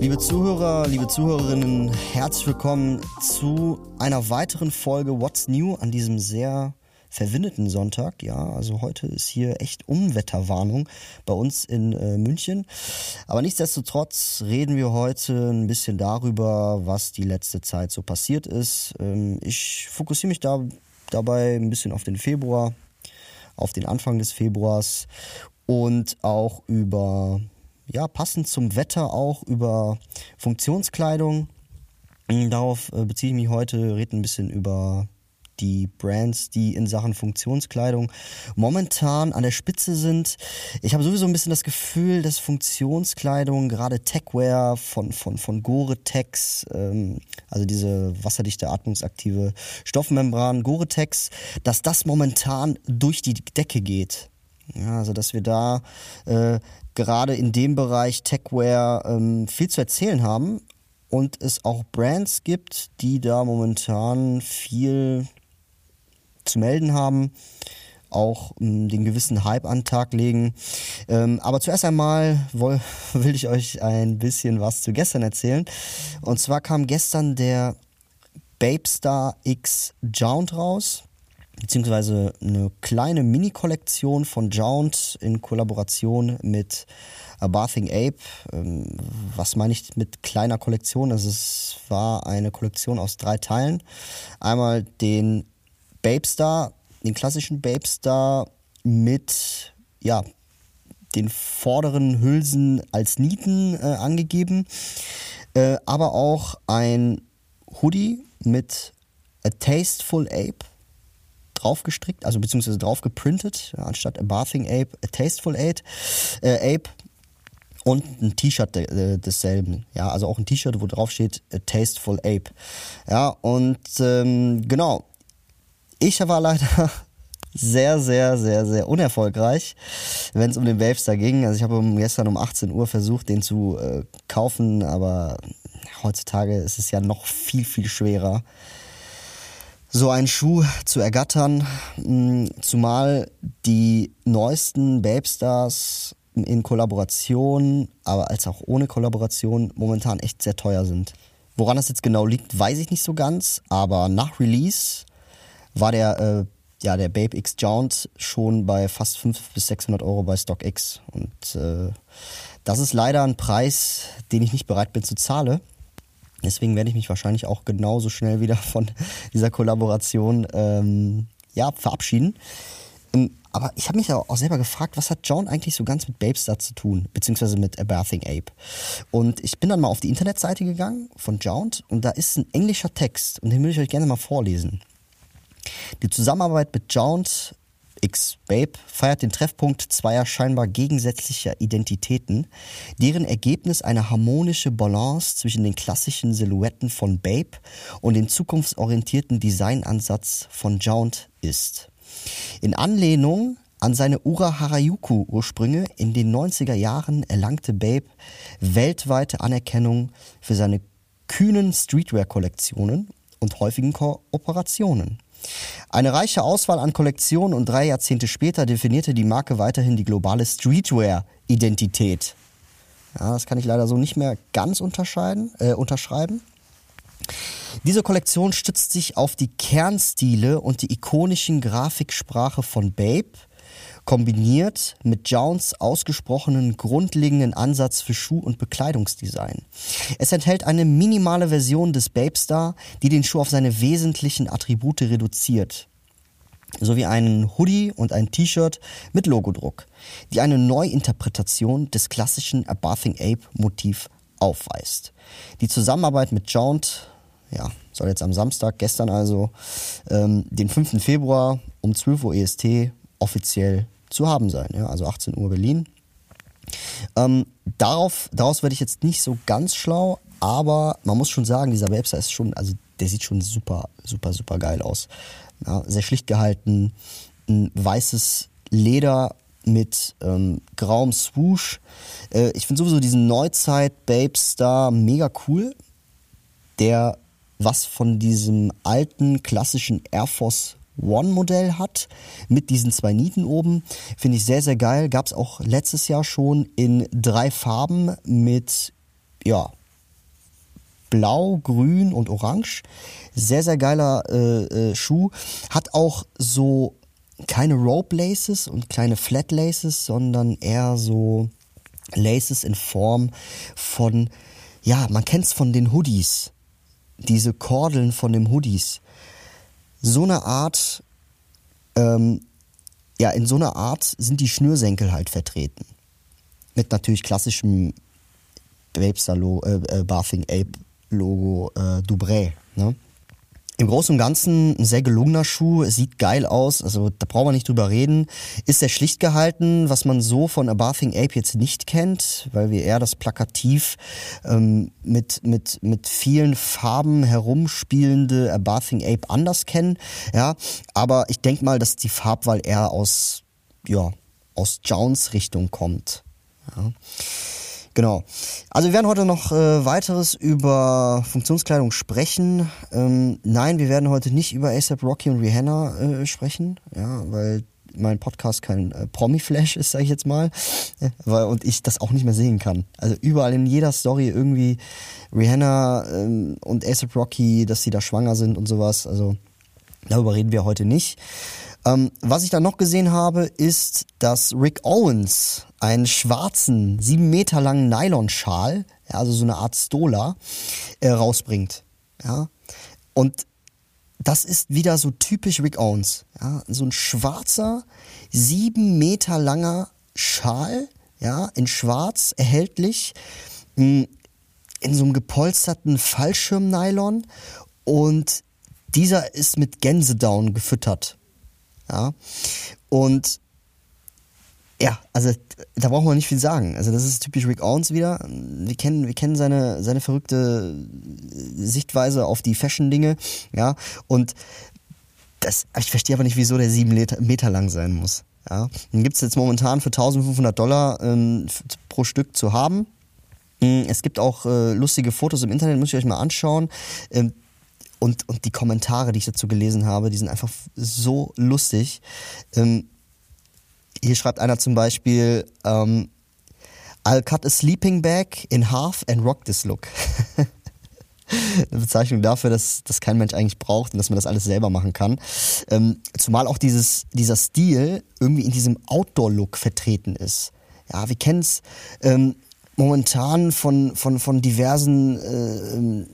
Liebe Zuhörer, liebe Zuhörerinnen, herzlich willkommen zu einer weiteren Folge What's New an diesem sehr verwindeten Sonntag. Ja, also heute ist hier echt Umwetterwarnung bei uns in äh, München. Aber nichtsdestotrotz reden wir heute ein bisschen darüber, was die letzte Zeit so passiert ist. Ähm, ich fokussiere mich da dabei ein bisschen auf den Februar, auf den Anfang des Februars und auch über ja, passend zum Wetter auch über Funktionskleidung. Darauf äh, beziehe ich mich heute, rede ein bisschen über die Brands, die in Sachen Funktionskleidung momentan an der Spitze sind. Ich habe sowieso ein bisschen das Gefühl, dass Funktionskleidung, gerade Techwear von, von, von Gore-Tex, ähm, also diese wasserdichte, atmungsaktive Stoffmembran Gore-Tex, dass das momentan durch die Decke geht. Ja, also dass wir da äh, gerade in dem Bereich Techwear ähm, viel zu erzählen haben und es auch Brands gibt, die da momentan viel zu melden haben, auch ähm, den gewissen Hype an den Tag legen. Ähm, aber zuerst einmal woll, will ich euch ein bisschen was zu gestern erzählen. Und zwar kam gestern der Babestar X Jount raus beziehungsweise eine kleine Mini-Kollektion von Jount in Kollaboration mit A Bathing Ape. Ähm, was meine ich mit kleiner Kollektion? Also es war eine Kollektion aus drei Teilen. Einmal den Babestar, den klassischen Babestar mit, ja, den vorderen Hülsen als Nieten äh, angegeben, äh, aber auch ein Hoodie mit A Tasteful Ape drauf gestrickt, also beziehungsweise drauf geprintet, anstatt a Bathing Ape, a Tasteful Ape, äh, Ape und ein T-Shirt de, desselben. Ja, also auch ein T-Shirt, wo drauf steht a Tasteful Ape. Ja, und ähm, genau. Ich war leider sehr, sehr, sehr, sehr unerfolgreich, wenn es um den Wavestar ging. Also ich habe gestern um 18 Uhr versucht, den zu äh, kaufen, aber heutzutage ist es ja noch viel, viel schwerer so einen Schuh zu ergattern, mm, zumal die neuesten Babestars in Kollaboration, aber als auch ohne Kollaboration momentan echt sehr teuer sind. Woran das jetzt genau liegt, weiß ich nicht so ganz, aber nach Release war der, äh, ja, der Babe X Jount schon bei fast 500 bis 600 Euro bei StockX. Und äh, das ist leider ein Preis, den ich nicht bereit bin zu zahlen. Deswegen werde ich mich wahrscheinlich auch genauso schnell wieder von dieser Kollaboration ähm, ja, verabschieden. Ähm, aber ich habe mich auch selber gefragt, was hat John eigentlich so ganz mit Babestar zu tun, beziehungsweise mit A Bathing Ape. Und ich bin dann mal auf die Internetseite gegangen von Jount und da ist ein englischer Text und den würde ich euch gerne mal vorlesen. Die Zusammenarbeit mit Jount X Babe feiert den Treffpunkt zweier scheinbar gegensätzlicher Identitäten, deren Ergebnis eine harmonische Balance zwischen den klassischen Silhouetten von Babe und dem zukunftsorientierten Designansatz von Jount ist. In Anlehnung an seine Ura Harajuku Ursprünge in den 90er Jahren erlangte Babe weltweite Anerkennung für seine kühnen Streetwear-Kollektionen und häufigen Kooperationen. Eine reiche Auswahl an Kollektionen und drei Jahrzehnte später definierte die Marke weiterhin die globale Streetwear-Identität. Ja, das kann ich leider so nicht mehr ganz unterscheiden, äh, unterschreiben. Diese Kollektion stützt sich auf die Kernstile und die ikonischen Grafiksprache von Babe kombiniert mit Jounds ausgesprochenen grundlegenden Ansatz für Schuh- und Bekleidungsdesign. Es enthält eine minimale Version des Babestar, die den Schuh auf seine wesentlichen Attribute reduziert sowie einen Hoodie und ein T-Shirt mit Logodruck, die eine Neuinterpretation des klassischen A Bathing Ape Motiv aufweist. Die Zusammenarbeit mit Jaunt ja, soll jetzt am Samstag, gestern also, ähm, den 5. Februar um 12 Uhr EST offiziell zu haben sein. Ja? Also 18 Uhr Berlin. Ähm, darauf, daraus werde ich jetzt nicht so ganz schlau, aber man muss schon sagen, dieser Website ist schon, also der sieht schon super, super, super geil aus. Ja, sehr schlicht gehalten, ein weißes Leder mit ähm, grauem Swoosh. Äh, ich finde sowieso diesen Neuzeit-Babes-Star mega cool, der was von diesem alten klassischen Air Force One Modell hat, mit diesen zwei Nieten oben. Finde ich sehr, sehr geil. Gab es auch letztes Jahr schon in drei Farben mit, ja, Blau, Grün und Orange. Sehr, sehr geiler äh, äh, Schuh. Hat auch so keine Rope Laces und kleine Flat Laces, sondern eher so Laces in Form von, ja, man kennt es von den Hoodies. Diese Kordeln von den Hoodies. So eine Art, ähm, ja, in so einer Art sind die Schnürsenkel halt vertreten. Mit natürlich klassischem Babestar äh, äh, Bathing Ape Logo äh, Dubré. Ne? Im Großen und Ganzen ein sehr gelungener Schuh, sieht geil aus, also da brauchen wir nicht drüber reden. Ist sehr schlicht gehalten, was man so von A Bathing Ape jetzt nicht kennt, weil wir eher das Plakativ ähm, mit, mit, mit vielen Farben herumspielende A Bathing Ape anders kennen. Ja, aber ich denke mal, dass die Farbwahl eher aus, ja, aus Jones Richtung kommt. Ja. Genau. Also wir werden heute noch äh, weiteres über Funktionskleidung sprechen. Ähm, nein, wir werden heute nicht über ASAP Rocky und Rihanna äh, sprechen, ja, weil mein Podcast kein äh, Promi-Flash ist, sage ich jetzt mal, äh, weil, und ich das auch nicht mehr sehen kann. Also überall in jeder Story irgendwie Rihanna ähm, und ASAP Rocky, dass sie da schwanger sind und sowas. Also darüber reden wir heute nicht. Ähm, was ich dann noch gesehen habe, ist, dass Rick Owens einen schwarzen, sieben Meter langen Nylonschal, ja, also so eine Art Stola, äh, rausbringt. Ja. Und das ist wieder so typisch Rick Owens. Ja. So ein schwarzer, sieben Meter langer Schal, ja, in schwarz erhältlich, in so einem gepolsterten Fallschirmnylon und dieser ist mit Gänsedown gefüttert. Ja. Und ja, also da brauchen wir nicht viel sagen. Also das ist typisch Rick Owens wieder. Wir kennen, wir kennen seine, seine verrückte Sichtweise auf die Fashion-Dinge, ja. Und das, ich verstehe aber nicht, wieso der sieben Meter lang sein muss. Ja. Den gibt es jetzt momentan für 1500 Dollar ähm, pro Stück zu haben. Hm, es gibt auch äh, lustige Fotos im Internet, muss ich euch mal anschauen. Ähm, und, und die Kommentare, die ich dazu gelesen habe, die sind einfach so lustig. Ähm, hier schreibt einer zum Beispiel, ähm, I'll cut a sleeping bag in half and rock this look. Eine Bezeichnung dafür, dass das kein Mensch eigentlich braucht und dass man das alles selber machen kann. Ähm, zumal auch dieses, dieser Stil irgendwie in diesem Outdoor-Look vertreten ist. Ja, wir kennen es ähm, momentan von, von, von diversen äh,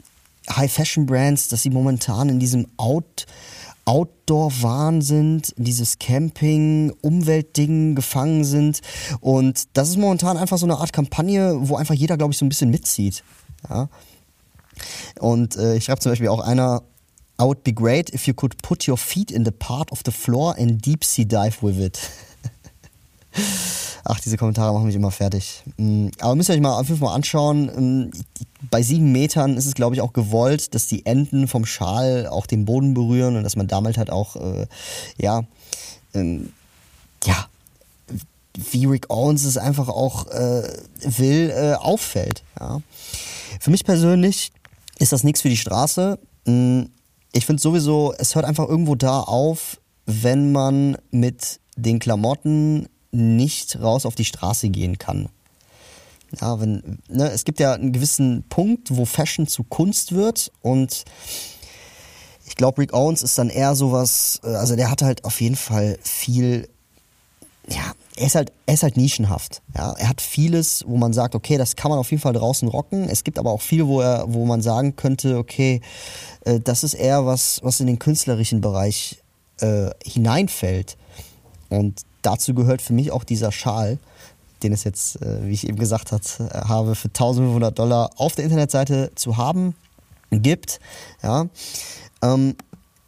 High-Fashion-Brands, dass sie momentan in diesem Out- Outdoor-Wahn sind, in dieses Camping-Umweltding gefangen sind. Und das ist momentan einfach so eine Art Kampagne, wo einfach jeder, glaube ich, so ein bisschen mitzieht. Ja. Und äh, ich schreibe zum Beispiel auch einer, I would be great if you could put your feet in the part of the floor and deep sea dive with it. Ach, diese Kommentare machen mich immer fertig. Mm, aber müsst ihr euch mal auf jeden Fall mal anschauen. Mm, bei sieben Metern ist es, glaube ich, auch gewollt, dass die Enden vom Schal auch den Boden berühren und dass man damit halt auch, äh, ja, ähm, ja, wie Rick Owens es einfach auch äh, will, äh, auffällt. Ja. Für mich persönlich ist das nichts für die Straße. Mm, ich finde sowieso, es hört einfach irgendwo da auf, wenn man mit den Klamotten nicht raus auf die Straße gehen kann. Ja, wenn, ne, es gibt ja einen gewissen Punkt, wo Fashion zu Kunst wird und ich glaube, Rick Owens ist dann eher sowas, äh, also der hat halt auf jeden Fall viel, ja, er ist halt, er ist halt nischenhaft. Ja, er hat vieles, wo man sagt, okay, das kann man auf jeden Fall draußen rocken. Es gibt aber auch viel, wo er, wo man sagen könnte, okay, äh, das ist eher was, was in den künstlerischen Bereich äh, hineinfällt. Und dazu gehört für mich auch dieser Schal, den es jetzt, äh, wie ich eben gesagt hat, äh, habe, für 1500 Dollar auf der Internetseite zu haben gibt. Ja. Ähm,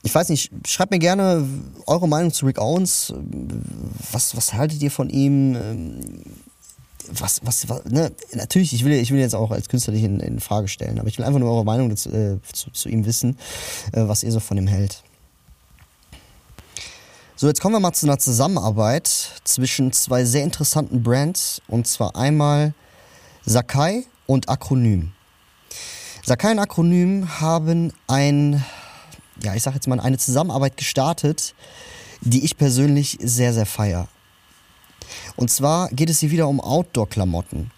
ich weiß nicht, schreibt mir gerne eure Meinung zu Rick Owens. Was, was haltet ihr von ihm? Ähm, was, was, was ne? natürlich, ich will, ich will jetzt auch als Künstler nicht in, in Frage stellen, aber ich will einfach nur eure Meinung dazu, äh, zu, zu ihm wissen, äh, was ihr so von ihm hält. So, jetzt kommen wir mal zu einer Zusammenarbeit zwischen zwei sehr interessanten Brands und zwar einmal Sakai und Akronym. Sakai und Akronym haben ein, ja, ich sag jetzt mal, eine Zusammenarbeit gestartet, die ich persönlich sehr, sehr feier. Und zwar geht es hier wieder um Outdoor-Klamotten.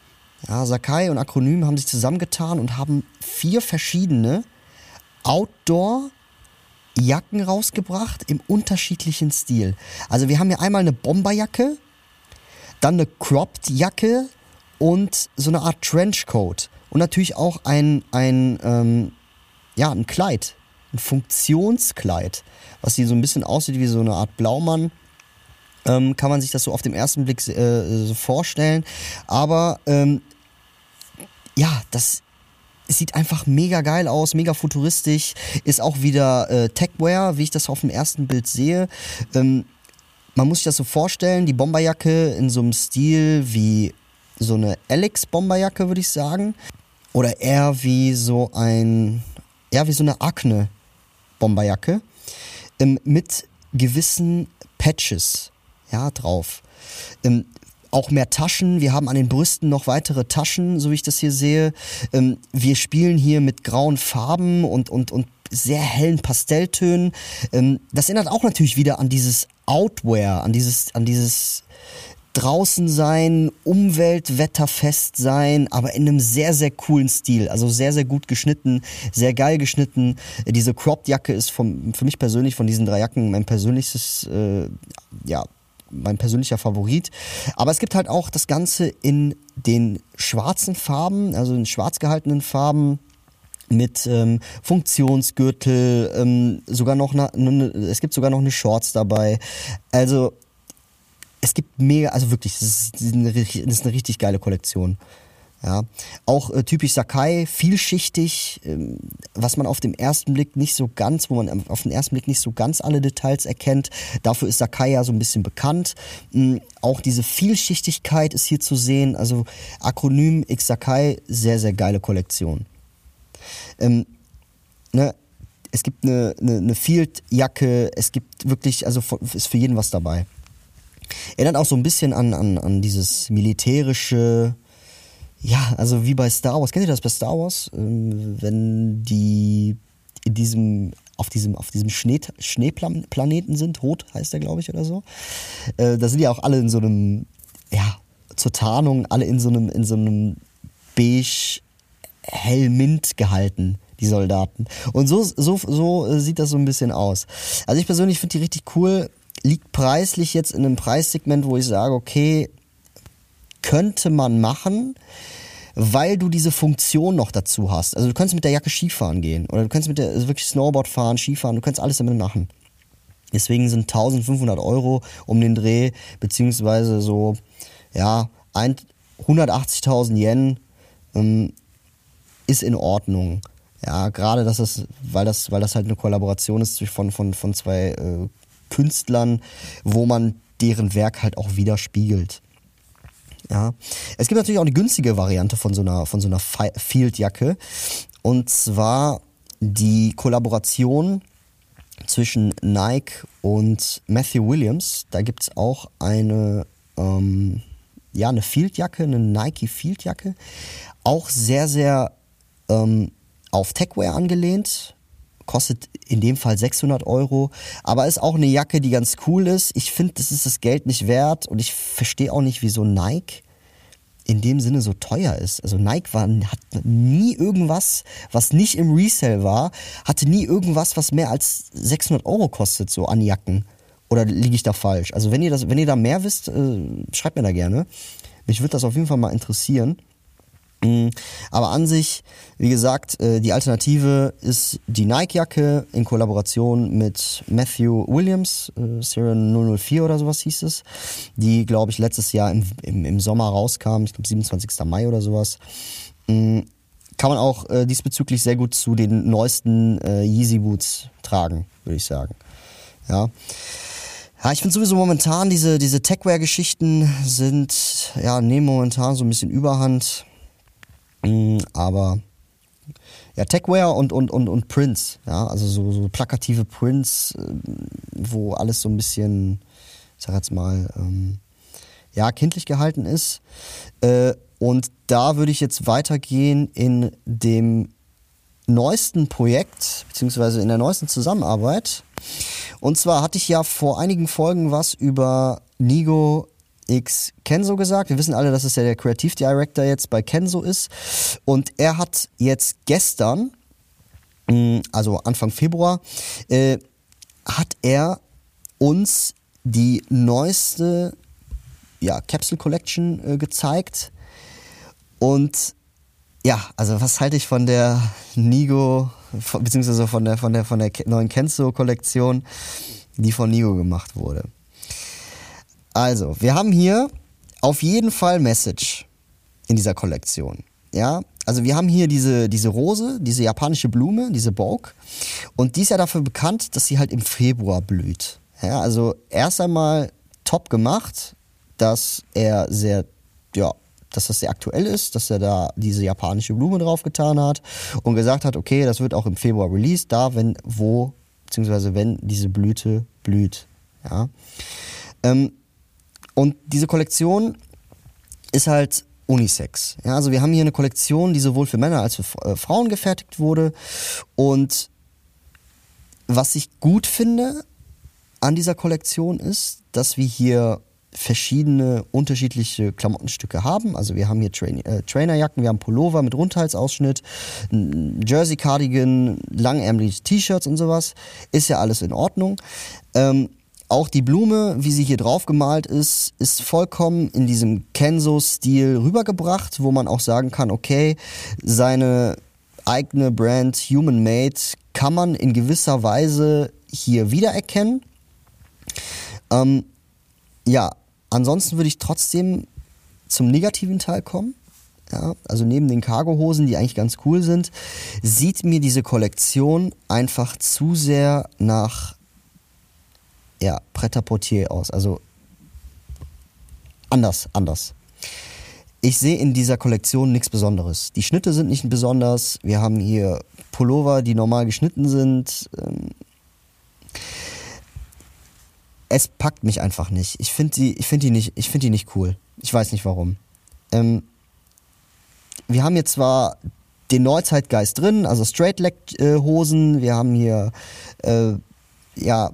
Ja, Sakai und Akronym haben sich zusammengetan und haben vier verschiedene Outdoor-Jacken rausgebracht im unterschiedlichen Stil. Also wir haben hier einmal eine Bomberjacke, dann eine Cropped-Jacke und so eine Art Trenchcoat. Und natürlich auch ein, ein, ähm, ja, ein Kleid, ein Funktionskleid, was hier so ein bisschen aussieht wie so eine Art Blaumann ähm, kann man sich das so auf den ersten Blick äh, so vorstellen. Aber ähm, ja, das sieht einfach mega geil aus, mega futuristisch, ist auch wieder äh, Techwear, wie ich das auf dem ersten Bild sehe. Ähm, man muss sich das so vorstellen, die Bomberjacke in so einem Stil wie so eine Alex Bomberjacke, würde ich sagen. Oder eher wie so ein, eher wie so eine Akne Bomberjacke. Ähm, mit gewissen Patches ja, drauf. Ähm, auch mehr Taschen. Wir haben an den Brüsten noch weitere Taschen, so wie ich das hier sehe. Ähm, wir spielen hier mit grauen Farben und, und, und sehr hellen Pastelltönen. Ähm, das erinnert auch natürlich wieder an dieses Outwear, an dieses, an dieses draußen sein, Umweltwetterfest sein, aber in einem sehr, sehr coolen Stil. Also sehr, sehr gut geschnitten, sehr geil geschnitten. Diese Cropped-Jacke ist vom, für mich persönlich von diesen drei Jacken mein persönliches, äh, ja, mein persönlicher Favorit. Aber es gibt halt auch das Ganze in den schwarzen Farben, also in schwarz gehaltenen Farben mit ähm, Funktionsgürtel, ähm, sogar noch eine, eine, es gibt sogar noch eine Shorts dabei. Also es gibt mega, also wirklich, das ist das ist eine richtig geile Kollektion. Ja, auch äh, typisch Sakai, vielschichtig, ähm, was man auf dem ersten Blick nicht so ganz, wo man auf den ersten Blick nicht so ganz alle Details erkennt. Dafür ist Sakai ja so ein bisschen bekannt. Ähm, auch diese Vielschichtigkeit ist hier zu sehen. Also Akronym X Sakai, sehr, sehr geile Kollektion. Ähm, ne, es gibt eine, eine, eine Field-Jacke, es gibt wirklich, also ist für jeden was dabei. Erinnert auch so ein bisschen an, an, an dieses militärische, ja, also wie bei Star Wars. Kennt ihr das bei Star Wars? Ähm, wenn die in diesem auf diesem, auf diesem Schnee, Schneeplaneten sind, Rot heißt der, glaube ich, oder so. Äh, da sind ja auch alle in so einem, ja, zur Tarnung, alle in so einem, in so einem beige hellmint gehalten, die Soldaten. Und so, so, so sieht das so ein bisschen aus. Also ich persönlich finde die richtig cool. Liegt preislich jetzt in einem Preissegment, wo ich sage, okay, könnte man machen, weil du diese Funktion noch dazu hast. Also du könntest mit der Jacke Skifahren gehen oder du könntest mit der also wirklich Snowboard fahren, Skifahren, du kannst alles damit machen. Deswegen sind 1500 Euro um den Dreh, beziehungsweise so, ja, 180.000 Yen ähm, ist in Ordnung. Ja, gerade das ist, weil das, weil das halt eine Kollaboration ist von, von, von zwei äh, Künstlern, wo man deren Werk halt auch widerspiegelt. Ja. Es gibt natürlich auch eine günstige Variante von so einer, von so einer Field-Jacke. Und zwar die Kollaboration zwischen Nike und Matthew Williams. Da gibt es auch eine, ähm, ja, eine Field-Jacke, eine Nike Field-Jacke. Auch sehr, sehr ähm, auf Techwear angelehnt kostet in dem Fall 600 Euro, aber ist auch eine Jacke, die ganz cool ist. Ich finde, das ist das Geld nicht wert und ich verstehe auch nicht, wieso Nike in dem Sinne so teuer ist. Also Nike war, hat nie irgendwas, was nicht im Resale war, hatte nie irgendwas, was mehr als 600 Euro kostet, so an Jacken. Oder liege ich da falsch? Also wenn ihr das, wenn ihr da mehr wisst, äh, schreibt mir da gerne. Mich würde das auf jeden Fall mal interessieren. Mm, aber an sich, wie gesagt, äh, die Alternative ist die Nike-Jacke in Kollaboration mit Matthew Williams, äh, Siren 004 oder sowas hieß es, die, glaube ich, letztes Jahr im, im, im Sommer rauskam, ich glaube 27. Mai oder sowas. Mm, kann man auch äh, diesbezüglich sehr gut zu den neuesten Yeezy Boots tragen, würde ich sagen. Ja. Ja, ich finde sowieso momentan diese, diese Techwear-Geschichten sind, ja, nehmen momentan so ein bisschen Überhand. Mm, aber ja, Techwear und, und, und, und Prints, ja, also so, so plakative Prints, äh, wo alles so ein bisschen, ich sag jetzt mal, ähm, ja, kindlich gehalten ist. Äh, und da würde ich jetzt weitergehen in dem neuesten Projekt, beziehungsweise in der neuesten Zusammenarbeit. Und zwar hatte ich ja vor einigen Folgen was über Nigo X Kenzo gesagt. Wir wissen alle, dass es ja der Creative Director jetzt bei Kenzo ist. Und er hat jetzt gestern, mm, also Anfang Februar, äh, hat er uns die neueste ja, Capsule Collection äh, gezeigt. Und ja, also was halte ich von der Nigo, beziehungsweise von der, von der, von der neuen Kenzo-Kollektion, die von Nigo gemacht wurde? Also, wir haben hier auf jeden Fall Message in dieser Kollektion. Ja, also wir haben hier diese, diese Rose, diese japanische Blume, diese Bok. Und die ist ja dafür bekannt, dass sie halt im Februar blüht. Ja, also erst einmal top gemacht, dass er sehr, ja, dass das sehr aktuell ist, dass er da diese japanische Blume drauf getan hat und gesagt hat, okay, das wird auch im Februar released, da, wenn, wo, beziehungsweise wenn diese Blüte blüht. Ja. Ähm, und diese Kollektion ist halt Unisex. Ja, also wir haben hier eine Kollektion, die sowohl für Männer als für äh, Frauen gefertigt wurde. Und was ich gut finde an dieser Kollektion ist, dass wir hier verschiedene unterschiedliche Klamottenstücke haben. Also wir haben hier Train äh, Trainerjacken, wir haben Pullover mit Rundhalsausschnitt, Jersey Cardigan, langärmelige T-Shirts und sowas. Ist ja alles in Ordnung. Ähm, auch die Blume, wie sie hier drauf gemalt ist, ist vollkommen in diesem Kenzo-Stil rübergebracht, wo man auch sagen kann, okay, seine eigene Brand Human Made kann man in gewisser Weise hier wiedererkennen. Ähm, ja, ansonsten würde ich trotzdem zum negativen Teil kommen. Ja, also neben den Cargohosen, die eigentlich ganz cool sind, sieht mir diese Kollektion einfach zu sehr nach ja, Pret-à-Portier aus. Also anders, anders. Ich sehe in dieser Kollektion nichts Besonderes. Die Schnitte sind nicht besonders. Wir haben hier Pullover, die normal geschnitten sind. Ähm, es packt mich einfach nicht. Ich finde die, ich finde die nicht, ich finde die nicht cool. Ich weiß nicht warum. Ähm, wir haben hier zwar den Neuzeitgeist drin, also Straight Leg Hosen. Wir haben hier äh, ja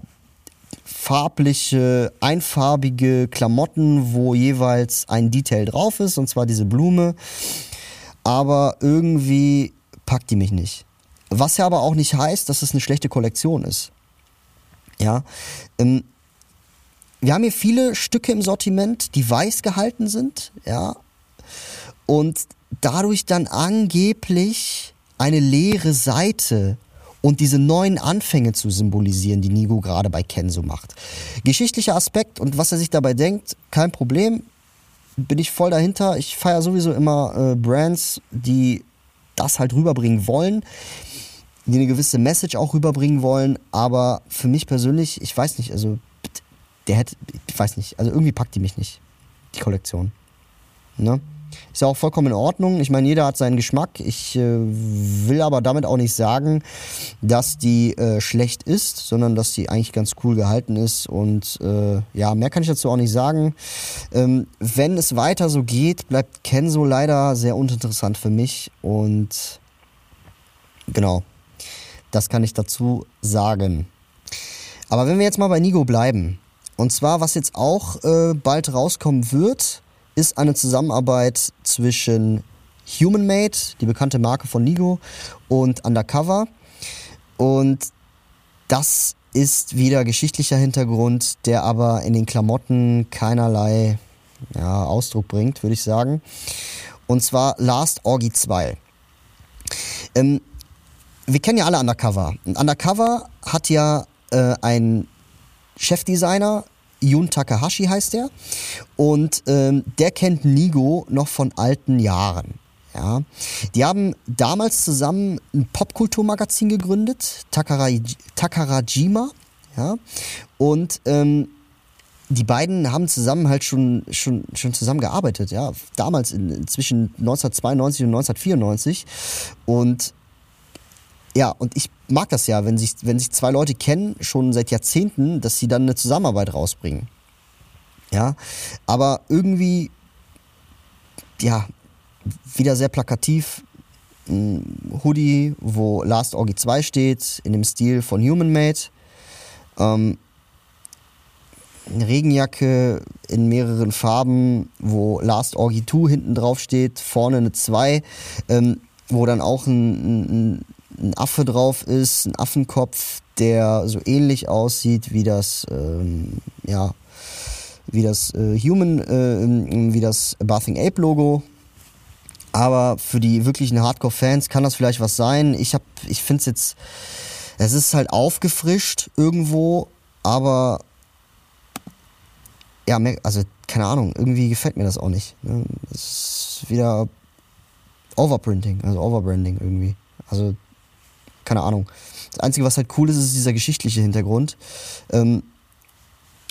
farbliche, einfarbige Klamotten, wo jeweils ein Detail drauf ist, und zwar diese Blume. Aber irgendwie packt die mich nicht. Was ja aber auch nicht heißt, dass es eine schlechte Kollektion ist. Ja, ähm, wir haben hier viele Stücke im Sortiment, die weiß gehalten sind, ja, und dadurch dann angeblich eine leere Seite und diese neuen Anfänge zu symbolisieren, die Nigo gerade bei Kenzo macht. Geschichtlicher Aspekt und was er sich dabei denkt, kein Problem, bin ich voll dahinter. Ich feiere sowieso immer äh, Brands, die das halt rüberbringen wollen, die eine gewisse Message auch rüberbringen wollen, aber für mich persönlich, ich weiß nicht, also der hätte, ich weiß nicht, also irgendwie packt die mich nicht, die Kollektion. Ne? Ist ja auch vollkommen in Ordnung. Ich meine, jeder hat seinen Geschmack. Ich äh, will aber damit auch nicht sagen, dass die äh, schlecht ist, sondern dass die eigentlich ganz cool gehalten ist. Und äh, ja, mehr kann ich dazu auch nicht sagen. Ähm, wenn es weiter so geht, bleibt Kenzo leider sehr uninteressant für mich. Und genau, das kann ich dazu sagen. Aber wenn wir jetzt mal bei Nigo bleiben, und zwar, was jetzt auch äh, bald rauskommen wird, ist eine Zusammenarbeit zwischen Human Made, die bekannte Marke von Nigo, und Undercover. Und das ist wieder geschichtlicher Hintergrund, der aber in den Klamotten keinerlei ja, Ausdruck bringt, würde ich sagen. Und zwar Last Orgy 2. Ähm, wir kennen ja alle Undercover. Und Undercover hat ja äh, ein Chefdesigner, Jun Takahashi heißt der. Und ähm, der kennt Nigo noch von alten Jahren. Ja. Die haben damals zusammen ein Popkulturmagazin gegründet, Takara, Takarajima. Ja. Und ähm, die beiden haben zusammen halt schon, schon, schon zusammen gearbeitet, ja. Damals in, zwischen 1992 und 1994. Und ja, und ich mag das ja, wenn sich, wenn sich zwei Leute kennen, schon seit Jahrzehnten, dass sie dann eine Zusammenarbeit rausbringen. Ja, aber irgendwie, ja, wieder sehr plakativ. Ein Hoodie, wo Last Orgy 2 steht, in dem Stil von Human Made. Ähm, eine Regenjacke in mehreren Farben, wo Last Orgy 2 hinten drauf steht, vorne eine 2, ähm, wo dann auch ein, ein, ein, Affe drauf ist, ein Affenkopf, der so ähnlich aussieht wie das, ähm, ja, wie das äh, Human, äh, wie das Bathing Ape Logo. Aber für die wirklichen Hardcore-Fans kann das vielleicht was sein. Ich hab, ich finde es jetzt, es ist halt aufgefrischt irgendwo, aber ja, also keine Ahnung, irgendwie gefällt mir das auch nicht. Ne? Es ist wieder Overprinting, also Overbranding irgendwie. Also keine Ahnung. Das Einzige, was halt cool ist, ist dieser geschichtliche Hintergrund. Ähm,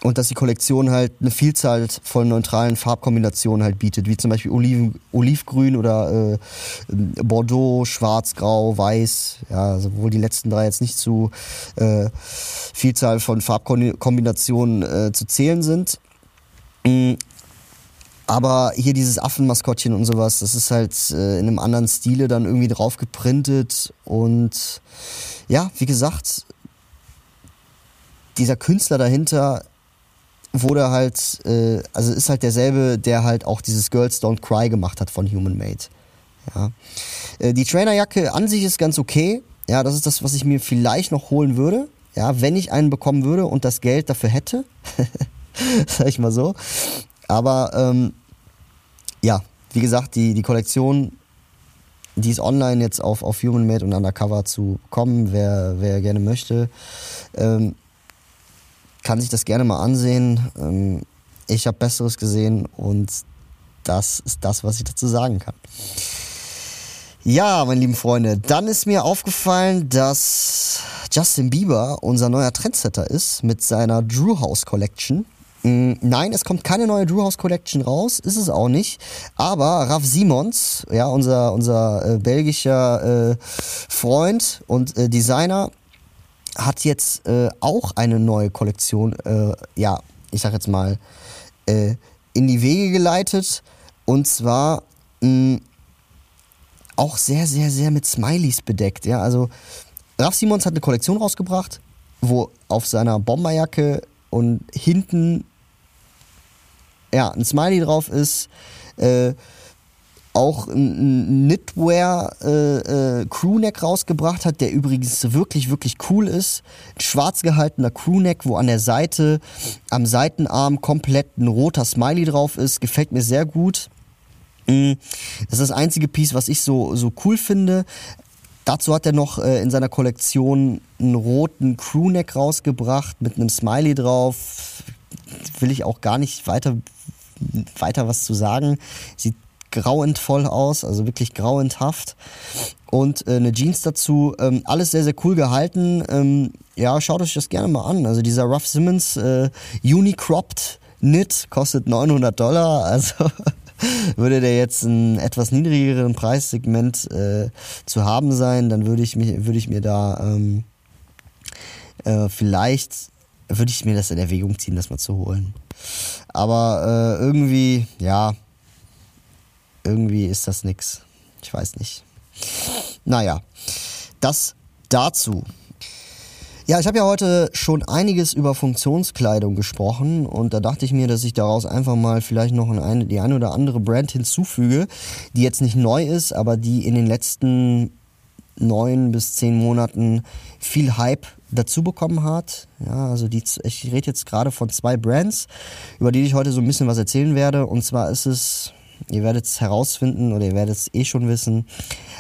und dass die Kollektion halt eine Vielzahl von neutralen Farbkombinationen halt bietet, wie zum Beispiel Oliven, Olivgrün oder äh, Bordeaux, Schwarz, Grau, Weiß. Ja, also wohl die letzten drei jetzt nicht zu äh, Vielzahl von Farbkombinationen äh, zu zählen sind. Aber hier dieses Affenmaskottchen und sowas, das ist halt äh, in einem anderen Stile dann irgendwie drauf geprintet. Und ja, wie gesagt, dieser Künstler dahinter wurde halt, äh, also ist halt derselbe, der halt auch dieses Girls Don't Cry gemacht hat von Human Made. Ja. Äh, die Trainerjacke an sich ist ganz okay. Ja, das ist das, was ich mir vielleicht noch holen würde. Ja, wenn ich einen bekommen würde und das Geld dafür hätte. sag ich mal so. Aber ähm, ja, wie gesagt, die, die Kollektion, die ist online jetzt auf, auf Human Made und Undercover zu kommen, wer, wer gerne möchte. Ähm, kann sich das gerne mal ansehen. Ähm, ich habe Besseres gesehen und das ist das, was ich dazu sagen kann. Ja, meine lieben Freunde, dann ist mir aufgefallen, dass Justin Bieber unser neuer Trendsetter ist mit seiner Drew House Collection. Mm, nein, es kommt keine neue Drew House Collection raus, ist es auch nicht. Aber Raf Simons, ja, unser, unser äh, belgischer äh, Freund und äh, Designer, hat jetzt äh, auch eine neue Kollektion, äh, ja, ich sag jetzt mal, äh, in die Wege geleitet. Und zwar mh, mm, auch sehr, sehr, sehr mit Smileys bedeckt. Ja, also Raf Simons hat eine Kollektion rausgebracht, wo auf seiner Bomberjacke und hinten ja, ein Smiley drauf ist, äh, auch ein Knitwear äh, äh, Crewneck rausgebracht hat, der übrigens wirklich, wirklich cool ist. Ein schwarz gehaltener Crewneck, wo an der Seite, am Seitenarm komplett ein roter Smiley drauf ist. Gefällt mir sehr gut. Mm, das ist das einzige Piece, was ich so, so cool finde. Dazu hat er noch äh, in seiner Kollektion einen roten Crewneck rausgebracht mit einem Smiley drauf. Will ich auch gar nicht weiter weiter was zu sagen. Sieht grauendvoll aus, also wirklich grauendhaft. Und äh, eine Jeans dazu, ähm, alles sehr, sehr cool gehalten. Ähm, ja, schaut euch das gerne mal an. Also dieser Ruff Simmons äh, Unicropped Knit kostet 900 Dollar, also würde der jetzt ein etwas niedrigeren Preissegment äh, zu haben sein, dann würde ich, mich, würde ich mir da ähm, äh, vielleicht, würde ich mir das in Erwägung ziehen, das mal zu holen. Aber äh, irgendwie, ja, irgendwie ist das nix. Ich weiß nicht. Naja, das dazu. Ja, ich habe ja heute schon einiges über Funktionskleidung gesprochen und da dachte ich mir, dass ich daraus einfach mal vielleicht noch eine, die eine oder andere Brand hinzufüge, die jetzt nicht neu ist, aber die in den letzten neun bis zehn Monaten viel Hype dazu bekommen hat. Ja, also die, ich rede jetzt gerade von zwei Brands, über die ich heute so ein bisschen was erzählen werde. Und zwar ist es, ihr werdet es herausfinden oder ihr werdet es eh schon wissen,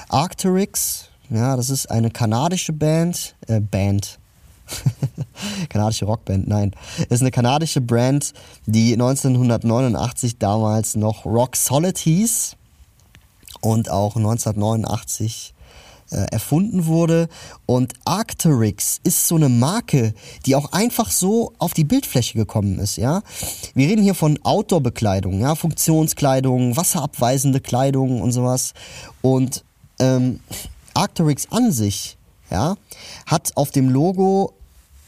Arcturix. Ja, das ist eine kanadische Band, äh, Band. kanadische Rockband, nein. Ist eine kanadische Brand, die 1989 damals noch Rock Solid hieß und auch 1989 äh, erfunden wurde. Und Arcteryx ist so eine Marke, die auch einfach so auf die Bildfläche gekommen ist, ja. Wir reden hier von Outdoor-Bekleidung, ja, Funktionskleidung, wasserabweisende Kleidung und sowas. Und ähm, Arcteryx an sich, ja, hat auf dem Logo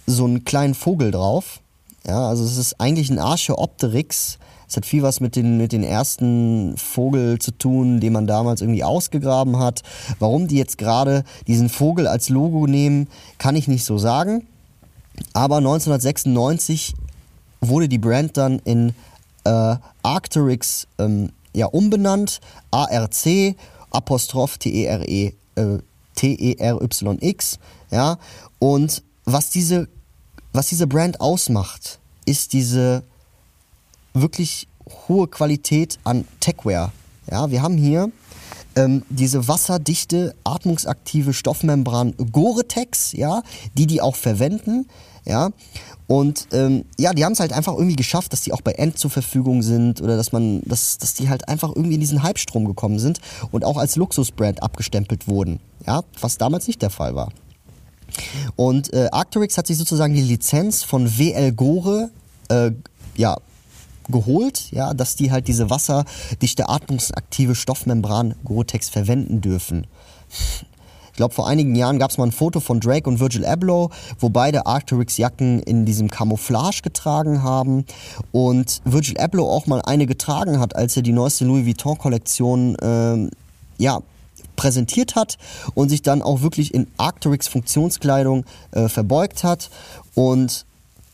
so einen kleinen Vogel drauf. Ja, also es ist eigentlich ein Archeopteryx, es hat viel was mit den, mit den ersten Vogel zu tun, den man damals irgendwie ausgegraben hat. Warum die jetzt gerade diesen Vogel als Logo nehmen, kann ich nicht so sagen. Aber 1996 wurde die Brand dann in äh, Arcteryx ähm, ja, umbenannt. ARC, Apostroph T-E-R-E, äh, T-E-R-Y-X. Ja, und was diese, was diese Brand ausmacht, ist diese wirklich hohe Qualität an Techwear. Ja, wir haben hier ähm, diese wasserdichte, atmungsaktive Stoffmembran Gore-Tex, ja, die die auch verwenden, ja. Und ähm, ja, die haben es halt einfach irgendwie geschafft, dass die auch bei End zur Verfügung sind oder dass man, dass, dass die halt einfach irgendwie in diesen Hype-Strom gekommen sind und auch als Luxusbrand abgestempelt wurden, ja, was damals nicht der Fall war. Und äh, Arcturix hat sich sozusagen die Lizenz von WL Gore äh, ja, geholt, ja, dass die halt diese wasserdichte, atmungsaktive Stoffmembran Gore-Tex verwenden dürfen. Ich glaube, vor einigen Jahren gab es mal ein Foto von Drake und Virgil Abloh, wo beide Arcteryx-Jacken in diesem Camouflage getragen haben und Virgil Abloh auch mal eine getragen hat, als er die neueste Louis Vuitton-Kollektion ähm, ja, präsentiert hat und sich dann auch wirklich in Arcteryx-Funktionskleidung äh, verbeugt hat und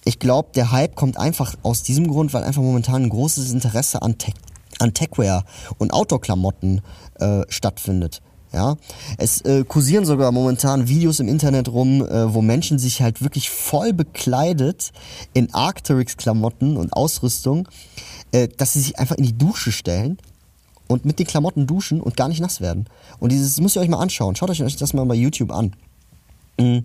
ich glaube, der Hype kommt einfach aus diesem Grund, weil einfach momentan ein großes Interesse an, Tech, an Techwear und Outdoor-Klamotten äh, stattfindet. Ja, es äh, kursieren sogar momentan Videos im Internet rum, äh, wo Menschen sich halt wirklich voll bekleidet in Arcteryx-Klamotten und Ausrüstung, äh, dass sie sich einfach in die Dusche stellen und mit den Klamotten duschen und gar nicht nass werden. Und dieses müsst ihr euch mal anschauen. Schaut euch das mal bei YouTube an. Mm.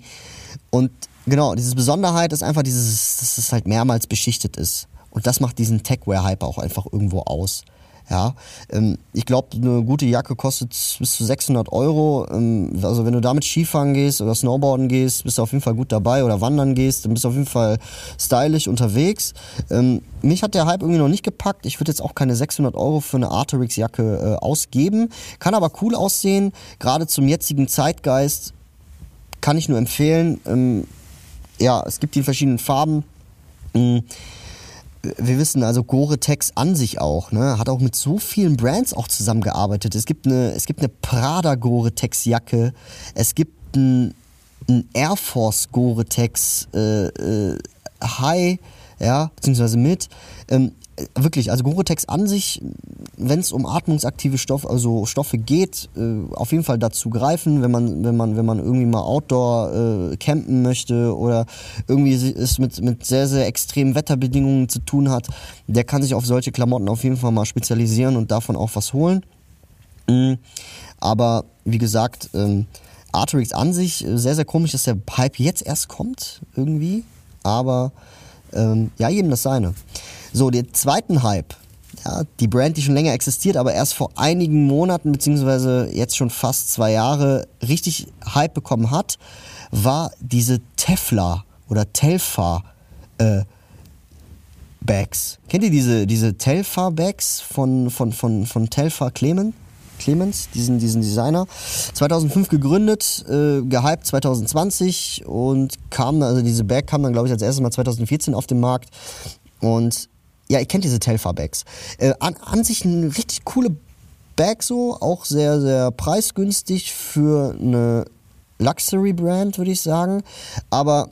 Und Genau, diese Besonderheit ist einfach dieses, dass es halt mehrmals beschichtet ist. Und das macht diesen Techwear-Hype auch einfach irgendwo aus. Ja, ähm, ich glaube, eine gute Jacke kostet bis zu 600 Euro. Ähm, also wenn du damit Skifahren gehst oder Snowboarden gehst, bist du auf jeden Fall gut dabei oder wandern gehst, dann bist du auf jeden Fall stylisch unterwegs. Ähm, mich hat der Hype irgendwie noch nicht gepackt. Ich würde jetzt auch keine 600 Euro für eine Arterix-Jacke äh, ausgeben. Kann aber cool aussehen. Gerade zum jetzigen Zeitgeist kann ich nur empfehlen. Ja, es gibt die in verschiedenen Farben. Mm, wir wissen also Gore-Tex an sich auch, ne, hat auch mit so vielen Brands auch zusammengearbeitet. Es gibt eine, es gibt eine Prada Gore-Tex Jacke, es gibt ein, ein Air Force Gore-Tex äh, äh, High, ja, beziehungsweise mit. Ähm, wirklich, also Gore-Tex an sich, wenn es um atmungsaktive Stoffe, also Stoffe geht, äh, auf jeden Fall dazu greifen, wenn man, wenn man, wenn man irgendwie mal Outdoor äh, campen möchte oder irgendwie es mit, mit sehr, sehr extremen Wetterbedingungen zu tun hat, der kann sich auf solche Klamotten auf jeden Fall mal spezialisieren und davon auch was holen. Mhm. Aber wie gesagt, ähm, Arterix an sich, äh, sehr, sehr komisch, dass der Hype jetzt erst kommt, irgendwie. Aber ähm, ja, jedem das seine. So, den zweiten Hype, ja, die Brand, die schon länger existiert, aber erst vor einigen Monaten, beziehungsweise jetzt schon fast zwei Jahre, richtig Hype bekommen hat, war diese Tefla oder Telfa äh, Bags. Kennt ihr diese, diese Telfa Bags von, von, von, von Telfa Clemens? Clemens, diesen, diesen Designer. 2005 gegründet, äh, gehypt 2020 und kam, also diese Bag kam dann, glaube ich, als erstes Mal 2014 auf den Markt. Und ja, ihr kennt diese Telfa-Bags. Äh, an, an sich eine richtig coole Bag so, auch sehr, sehr preisgünstig für eine Luxury-Brand, würde ich sagen. Aber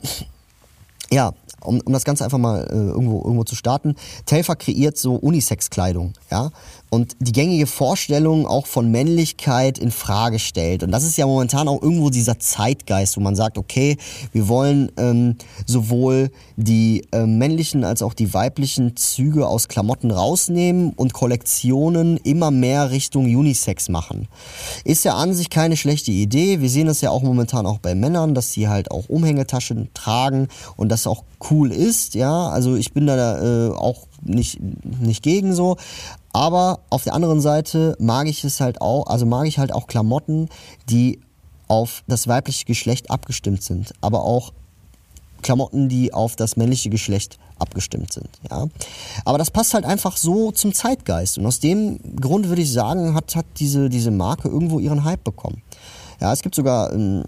ja, um, um das Ganze einfach mal äh, irgendwo, irgendwo zu starten. Telfa kreiert so Unisex-Kleidung, ja und die gängige Vorstellung auch von Männlichkeit in Frage stellt. Und das ist ja momentan auch irgendwo dieser Zeitgeist, wo man sagt, okay, wir wollen ähm, sowohl die äh, männlichen als auch die weiblichen Züge aus Klamotten rausnehmen und Kollektionen immer mehr Richtung Unisex machen. Ist ja an sich keine schlechte Idee. Wir sehen das ja auch momentan auch bei Männern, dass sie halt auch Umhängetaschen tragen und das auch cool ist, ja. Also ich bin da äh, auch nicht, nicht gegen so. Aber auf der anderen Seite mag ich es halt auch, also mag ich halt auch Klamotten, die auf das weibliche Geschlecht abgestimmt sind, aber auch Klamotten, die auf das männliche Geschlecht abgestimmt sind. Ja? Aber das passt halt einfach so zum Zeitgeist. Und aus dem Grund würde ich sagen, hat, hat diese, diese Marke irgendwo ihren Hype bekommen. Ja, es gibt sogar, ähm,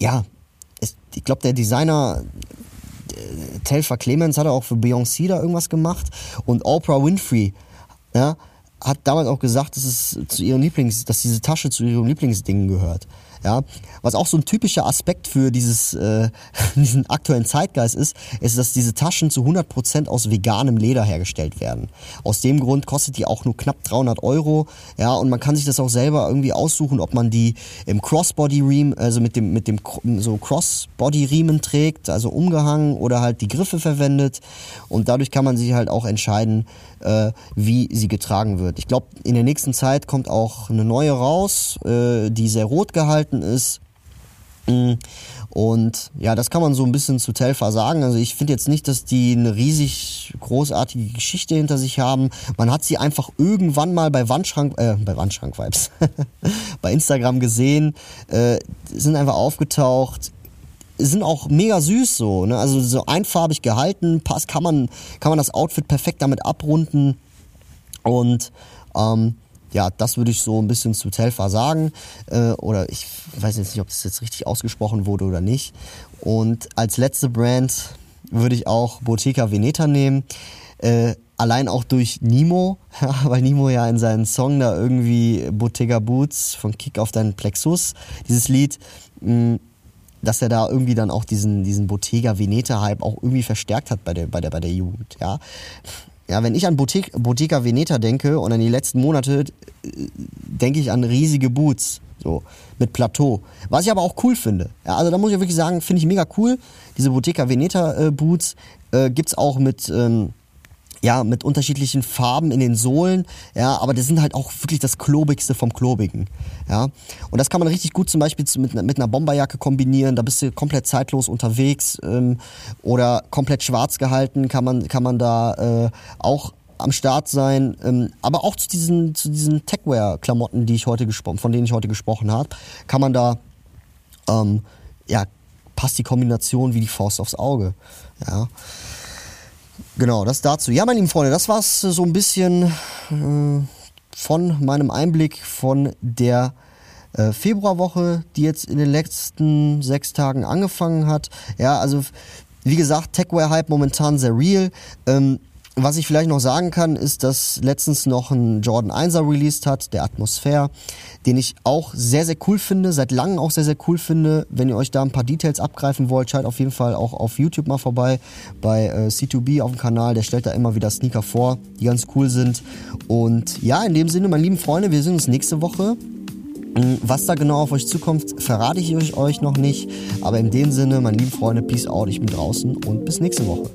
ja, es, ich glaube, der Designer äh, Telfer Clemens hat auch für Beyoncé da irgendwas gemacht und Oprah Winfrey, ja, hat damals auch gesagt, dass es zu ihren Lieblings, dass diese Tasche zu ihren Lieblingsdingen gehört. Ja, was auch so ein typischer Aspekt für dieses, äh, diesen aktuellen Zeitgeist ist, ist, dass diese Taschen zu 100% aus veganem Leder hergestellt werden. Aus dem Grund kostet die auch nur knapp 300 Euro. Ja, und man kann sich das auch selber irgendwie aussuchen, ob man die im Crossbody-Riemen, also mit dem, mit dem so Crossbody-Riemen trägt, also umgehangen oder halt die Griffe verwendet. Und dadurch kann man sich halt auch entscheiden, äh, wie sie getragen wird. Ich glaube, in der nächsten Zeit kommt auch eine neue raus, äh, die sehr rot gehalten ist. Mm. Und ja, das kann man so ein bisschen zu Telfa sagen. Also ich finde jetzt nicht, dass die eine riesig großartige Geschichte hinter sich haben. Man hat sie einfach irgendwann mal bei Wandschrank, äh, bei Wandschrank-Vibes, bei Instagram gesehen, äh, sind einfach aufgetaucht sind auch mega süß so, ne? Also so einfarbig gehalten, passt, kann man, kann man das Outfit perfekt damit abrunden. Und ähm, ja, das würde ich so ein bisschen zu Telfa sagen. Äh, oder ich weiß jetzt nicht, ob das jetzt richtig ausgesprochen wurde oder nicht. Und als letzte Brand würde ich auch Bottega Veneta nehmen. Äh, allein auch durch Nimo, weil Nimo ja in seinen Song da irgendwie Bottega Boots von Kick auf deinen Plexus, dieses Lied, mh, dass er da irgendwie dann auch diesen, diesen Bottega Veneta-Hype auch irgendwie verstärkt hat bei der, bei der, bei der Jugend, ja. Ja, wenn ich an Bottega, Bottega Veneta denke und an die letzten Monate, äh, denke ich an riesige Boots, so, mit Plateau. Was ich aber auch cool finde. Ja, also da muss ich wirklich sagen, finde ich mega cool. Diese Bottega Veneta äh, Boots äh, gibt's auch mit, ähm, ja, mit unterschiedlichen Farben in den Sohlen, ja, aber das sind halt auch wirklich das Klobigste vom Klobigen, ja. Und das kann man richtig gut zum Beispiel mit, mit einer Bomberjacke kombinieren, da bist du komplett zeitlos unterwegs ähm, oder komplett schwarz gehalten kann man, kann man da äh, auch am Start sein, ähm, aber auch zu diesen, zu diesen Techwear-Klamotten, die ich heute gesprochen, von denen ich heute gesprochen habe, kann man da, ähm, ja, passt die Kombination wie die Faust aufs Auge, ja. Genau, das dazu. Ja, meine lieben Freunde, das war's so ein bisschen äh, von meinem Einblick von der äh, Februarwoche, die jetzt in den letzten sechs Tagen angefangen hat. Ja, also wie gesagt, Techwear-Hype momentan sehr real. Ähm, was ich vielleicht noch sagen kann, ist, dass letztens noch ein Jordan 1er released hat, der Atmosphäre, den ich auch sehr, sehr cool finde, seit langem auch sehr, sehr cool finde. Wenn ihr euch da ein paar Details abgreifen wollt, schaut auf jeden Fall auch auf YouTube mal vorbei bei äh, C2B auf dem Kanal. Der stellt da immer wieder Sneaker vor, die ganz cool sind. Und ja, in dem Sinne, meine lieben Freunde, wir sehen uns nächste Woche. Hm, was da genau auf euch zukommt, verrate ich euch noch nicht. Aber in dem Sinne, meine lieben Freunde, Peace out, ich bin draußen und bis nächste Woche.